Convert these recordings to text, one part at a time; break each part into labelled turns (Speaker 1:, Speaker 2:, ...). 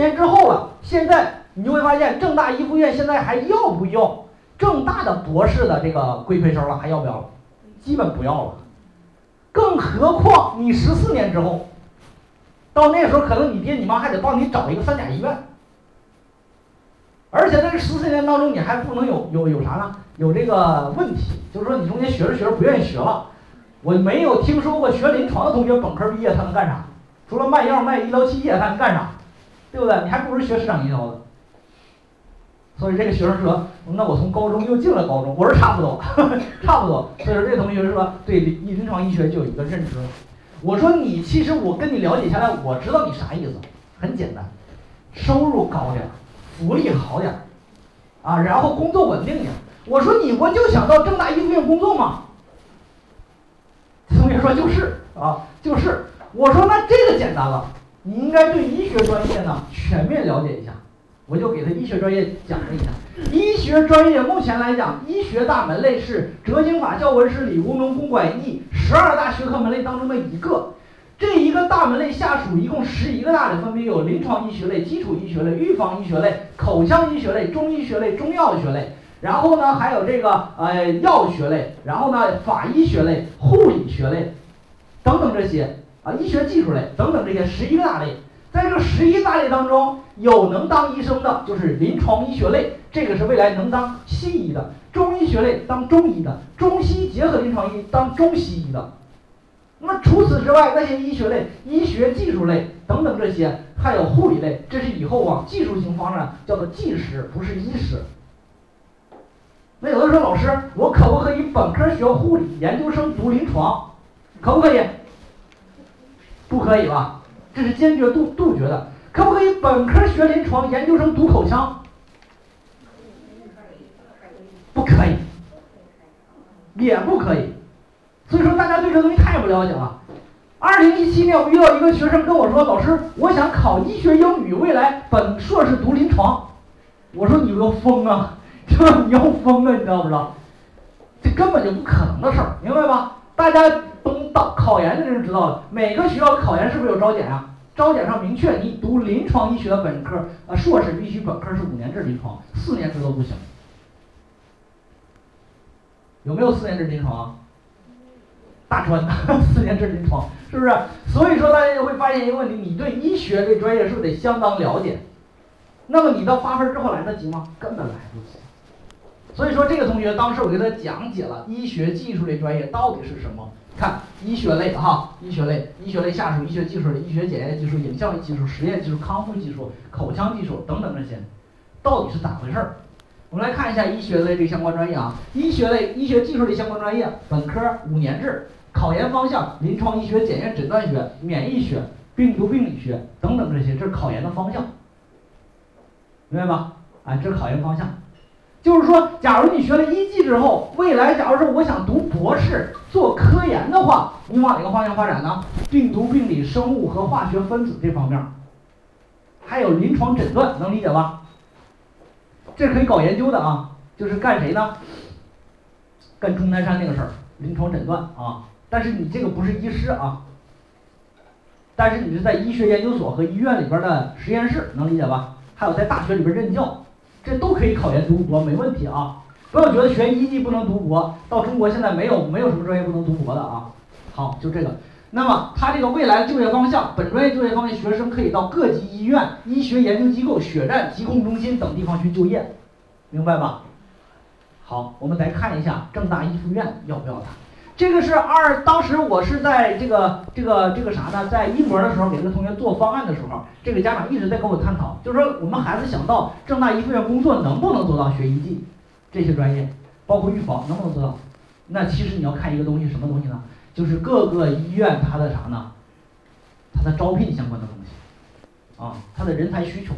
Speaker 1: 年之后了，现在你就会发现正大一附院现在还要不要正大的博士的这个规培生了？还要不要了？基本不要了。更何况你十四年之后，到那时候可能你爹你妈还得帮你找一个三甲医院，而且在这十四年当中你还不能有有有啥呢？有这个问题，就是说你中间学着学着不愿意学了。我没有听说过学临床的同学本科毕业他能干啥？除了卖药卖医疗器械，他能干啥？对不对？你还不如学市场营销的。所以这个学生说：“那我从高中又进了高中。”我说：“差不多，差不多。”所以说这同学说对临临床医学就有一个认知。我说你其实我跟你了解下来，我知道你啥意思。很简单，收入高点，福利好点，啊，然后工作稳定点。我说你我就想到正大医附院工作嘛。同学说就是啊，就是。我说那这个简单了，你应该对医学专业呢全面了解一下。我就给他医学专业讲了一下。医学专业目前来讲，医学大门类是哲经法教文史理工农工管艺十二大学科门类当中的一个。这一个大门类下属一共十一个大类，分别有临床医学类、基础医学类、预防医学类、口腔医学类、中医学类、中药学类。然后呢，还有这个呃药学类，然后呢法医学类、护理学类等等这些啊，医学技术类等等这些十一大类。在这十一大类当中，有能当医生的，就是临床医学类，这个是未来能当西医的；中医学类当中医的，中西结合临床医当中西医的。那么除此之外，那些医学类、医学技术类等等这些，还有护理类，这是以后往技术型方面叫做技师，不是医师。那有的说老师，我可不可以本科学护理，研究生读临床，可不可以？不可以吧？这是坚决杜杜绝的，可不可以本科学临床，研究生读口腔？不可以，也不可以。所以说大家对这东西太不了解了。二零一七年我遇到一个学生跟我说：“老师，我想考医学英语，未来本硕士读临床。”我说：“你要疯啊，你要疯啊，你知道不知道？这根本就不可能的事儿，明白吧？大家。”到考研的人知道了，每个学校考研是不是有招检啊？招检上明确，你读临床医学的本科，呃，硕士必须本科是五年制临床，四年制都不行。有没有四年制临床？大专 四年制临床是不是？所以说大家就会发现一个问题：你对医学这专业是不是得相当了解？那么你到八分之后来得及吗？根本来不及。所以说这个同学当时我给他讲解了医学技术类专业到底是什么。看医学类哈，医学类，医学类下属医学技术类，医学检验技术、影像技术、实验技术、康复技术、口腔技术等等这些，到底是咋回事儿？我们来看一下医学类这相关专业啊，医学类、医学技术类相关专业，本科五年制，考研方向临床医学、检验诊断学、免疫学、病毒病理学等等这些，这是考研的方向，明白吧？啊，这是考研方向。就是说，假如你学了一技之后，未来假如说我想读博士做科研的话，你往哪个方向发展呢？病毒病理、生物和化学分子这方面，还有临床诊断，能理解吧？这可以搞研究的啊，就是干谁呢？干钟南山那个事儿，临床诊断啊。但是你这个不是医师啊，但是你是在医学研究所和医院里边的实验室，能理解吧？还有在大学里边任教。这都可以考研读博，没问题啊！不要觉得学一技不能读博，到中国现在没有没有什么专业不能读博的啊。好，就这个。那么它这个未来就业方向，本专业就业方面，学生可以到各级医院、医学研究机构、血站、疾控中心等地方去就业，明白吧？好，我们来看一下正大医附院要不要它。这个是二，当时我是在这个这个这个啥呢？在一模的时候，给这个同学做方案的时候，这个家长一直在跟我探讨，就是说我们孩子想到正大一附院工作，能不能做到学医技这些专业，包括预防，能不能做到？那其实你要看一个东西，什么东西呢？就是各个医院它的啥呢？它的招聘相关的东西，啊，它的人才需求。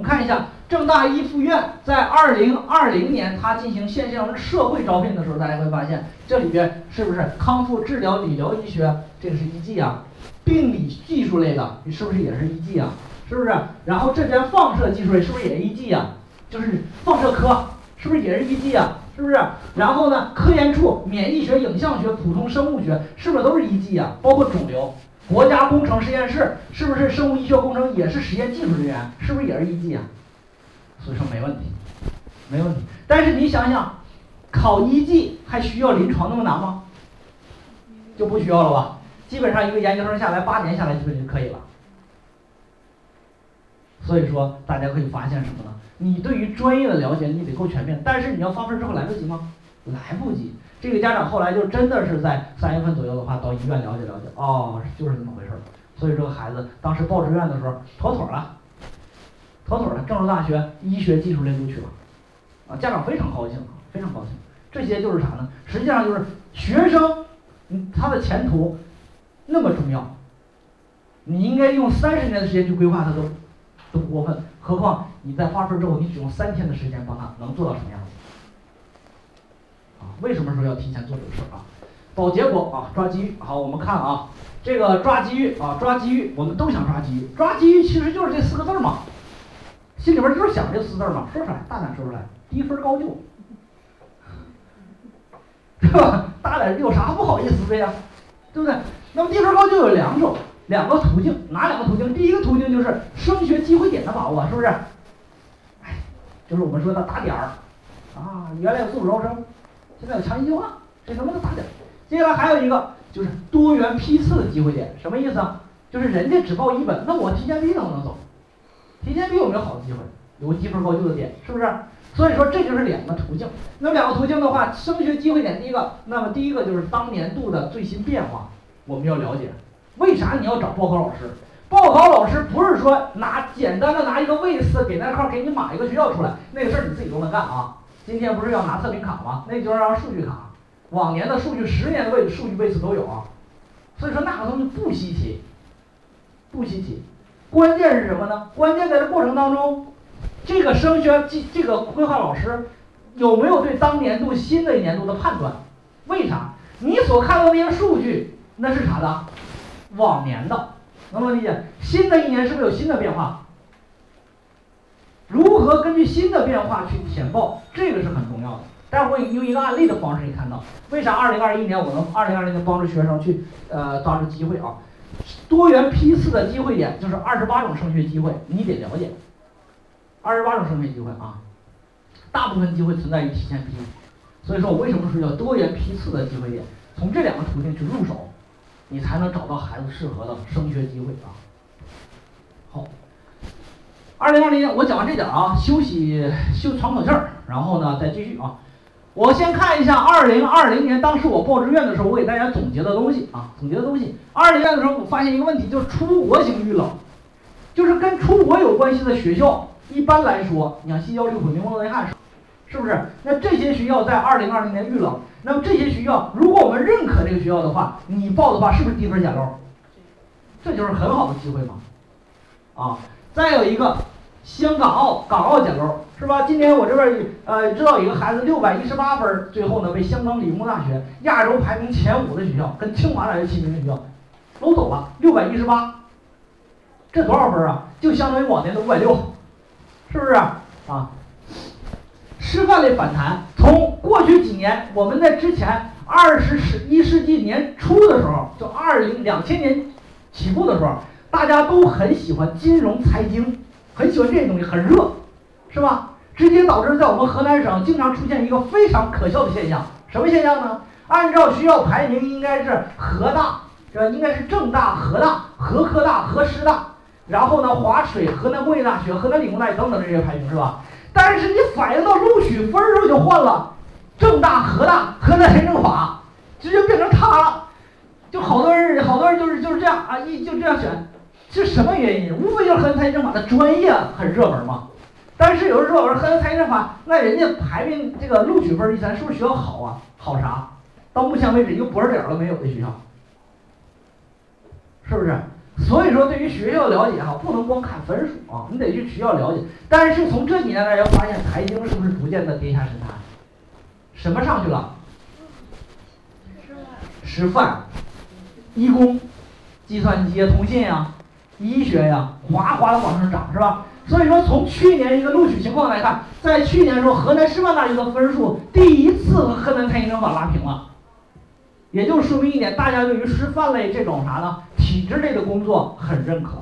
Speaker 1: 我们看一下正大一附院在二零二零年，它进行线上社会招聘的时候，大家会发现这里边是不是康复治疗理疗医学这个是一技啊？病理技术类的你是不是也是一技啊？是不是？然后这边放射技术类是不是也一技啊？就是放射科是不是也是一技啊？是不是？然后呢，科研处免疫学、影像学、普通生物学是不是都是一技啊？包括肿瘤。国家工程实验室是不是生物医学工程也是实验技术人员？是不是也是一技啊？所以说没问题，没问题。但是你想想，考一技还需要临床那么难吗？就不需要了吧？基本上一个研究生下来八年下来基本就可以了。所以说大家可以发现什么呢？你对于专业的了解你得够全面，但是你要放分之后来得及吗？来不及。这个家长后来就真的是在三月份左右的话，到医院了解了解，哦，就是这么回事儿。所以这个孩子当时报志愿的时候，妥妥了，妥妥了，郑州大学医学技术类录取了，啊，家长非常高兴，非常高兴。这些就是啥呢？实际上就是学生，嗯，他的前途那么重要，你应该用三十年的时间去规划他都都不过分，何况你在发分之后，你只用三天的时间帮他，能做到什么样子？啊为什么说要提前做这个事儿啊？保结果啊，抓机遇。好，我们看啊，这个抓机遇啊，抓机遇，我们都想抓机遇。抓机遇其实就是这四个字儿嘛，心里边就是想这四字儿嘛，说出来，大胆说出来，低分高就，对吧？大胆有啥不好意思的呀？对不对？那么低分高就有两种，两个途径，哪两个途径？第一个途径就是升学机会点的把握，是不是？哎，就是我们说的打点儿啊，原来有四五招生。现在有强一计划，这能不能打点？接下来还有一个就是多元批次的机会点，什么意思啊？就是人家只报一本，那我提前批能不能走？提前批有没有好的机会？有个积分高就的点，是不是？所以说这就是两个途径。那么两个途径的话，升学机会点第一个，那么第一个就是当年度的最新变化，我们要了解。为啥你要找报考老师？报考老师不是说拿简单的拿一个位次给那块给你码一个学校出来，那个事儿你自己都能干啊。今天不是要拿测评卡吗？那就是让数据卡，往年的数据、十年的位数据位次都有啊，所以说那个东西不稀奇，不稀奇。关键是什么呢？关键在这过程当中，这个升学这这个规划老师有没有对当年度新的一年度的判断？为啥？你所看到那些数据那是啥的？往年的，能不能理解？新的一年是不是有新的变化？如何根据新的变化去填报，这个是很重要的。待会儿用一个案例的方式，你看到为啥二零二一年我能二零二零年帮助学生去呃抓住机会啊？多元批次的机会点就是二十八种升学机会，你得了解。二十八种升学机会啊，大部分机会存在于提前批，所以说我为什么说叫多元批次的机会点？从这两个途径去入手，你才能找到孩子适合的升学机会啊。好。二零二零年我讲完这点啊，休息休喘口气儿，然后呢再继续啊。我先看一下二零二零年当时我报志愿的时候，我给大家总结的东西啊，总结的东西。二零年的时候我发现一个问题，就是出国型遇冷，就是跟出国有关系的学校，一般来说，你像西交、六普、宁波、内汉，是不是？那这些学校在二零二零年遇冷，那么这些学校，如果我们认可这个学校的话，你报的话是不是低分捡漏？这就是很好的机会嘛，啊。再有一个，香港澳港澳捡漏是吧？今年我这边呃知道有个孩子六百一十八分，最后呢被香港理工大学亚洲排名前五的学校跟清华大学齐名的学校搂走了，六百一十八，这多少分啊？就相当于往年的五百六，是不是啊？师范类反弹，从过去几年我们在之前二十世一世纪年初的时候，就二零两千年起步的时候。大家都很喜欢金融财经，很喜欢这些东西，很热，是吧？直接导致在我们河南省经常出现一个非常可笑的现象，什么现象呢？按照学校排名，应该是河大，这应该是郑大、河大、河科大、河师大，然后呢，华水、河南工业大学、河南理工大学等等这些排名，是吧？但是你反映到录取分儿时候就换了，郑大、河大、河南财政法，直接变成他了，就好多人，好多人就是就是这样啊，一就这样选。是什么原因？无非就是河南财政法的专业很热门嘛。但是有人说我说河南财政法，那人家排名这个录取分儿一咱是不是学校好啊？好啥？到目前为止一个博士点都没有的学校，是不是？所以说对于学校了解哈，不能光看分数啊，你得去学校了解。但是从这几年来，要发现财经是不是逐渐的跌下神坛？什么上去了？师范、医工、计算机、通信呀。医学呀，哗哗的往上涨，是吧？所以说，从去年一个录取情况来看，在去年的时候，河南师范大学的分数第一次和河南财经政法拉平了，也就说明一点，大家对于师范类这种啥呢，体制类的工作很认可。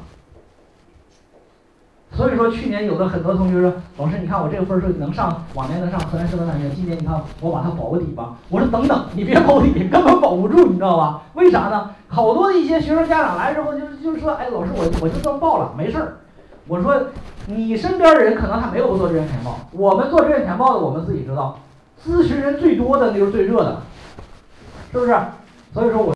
Speaker 1: 所以说去年有的很多同学说，老师你看我这个分数能上，往年能上河南师范大学，今年你看我把它保个底吧。我说等等，你别保底，根本保不住，你知道吧？为啥呢？好多的一些学生家长来之后就是就是说，哎，老师我我就这么报了，没事儿。我说你身边的人可能还没有做志愿填报，我们做志愿填报的，我们自己知道，咨询人最多的那就是最热的，是不是？所以说我。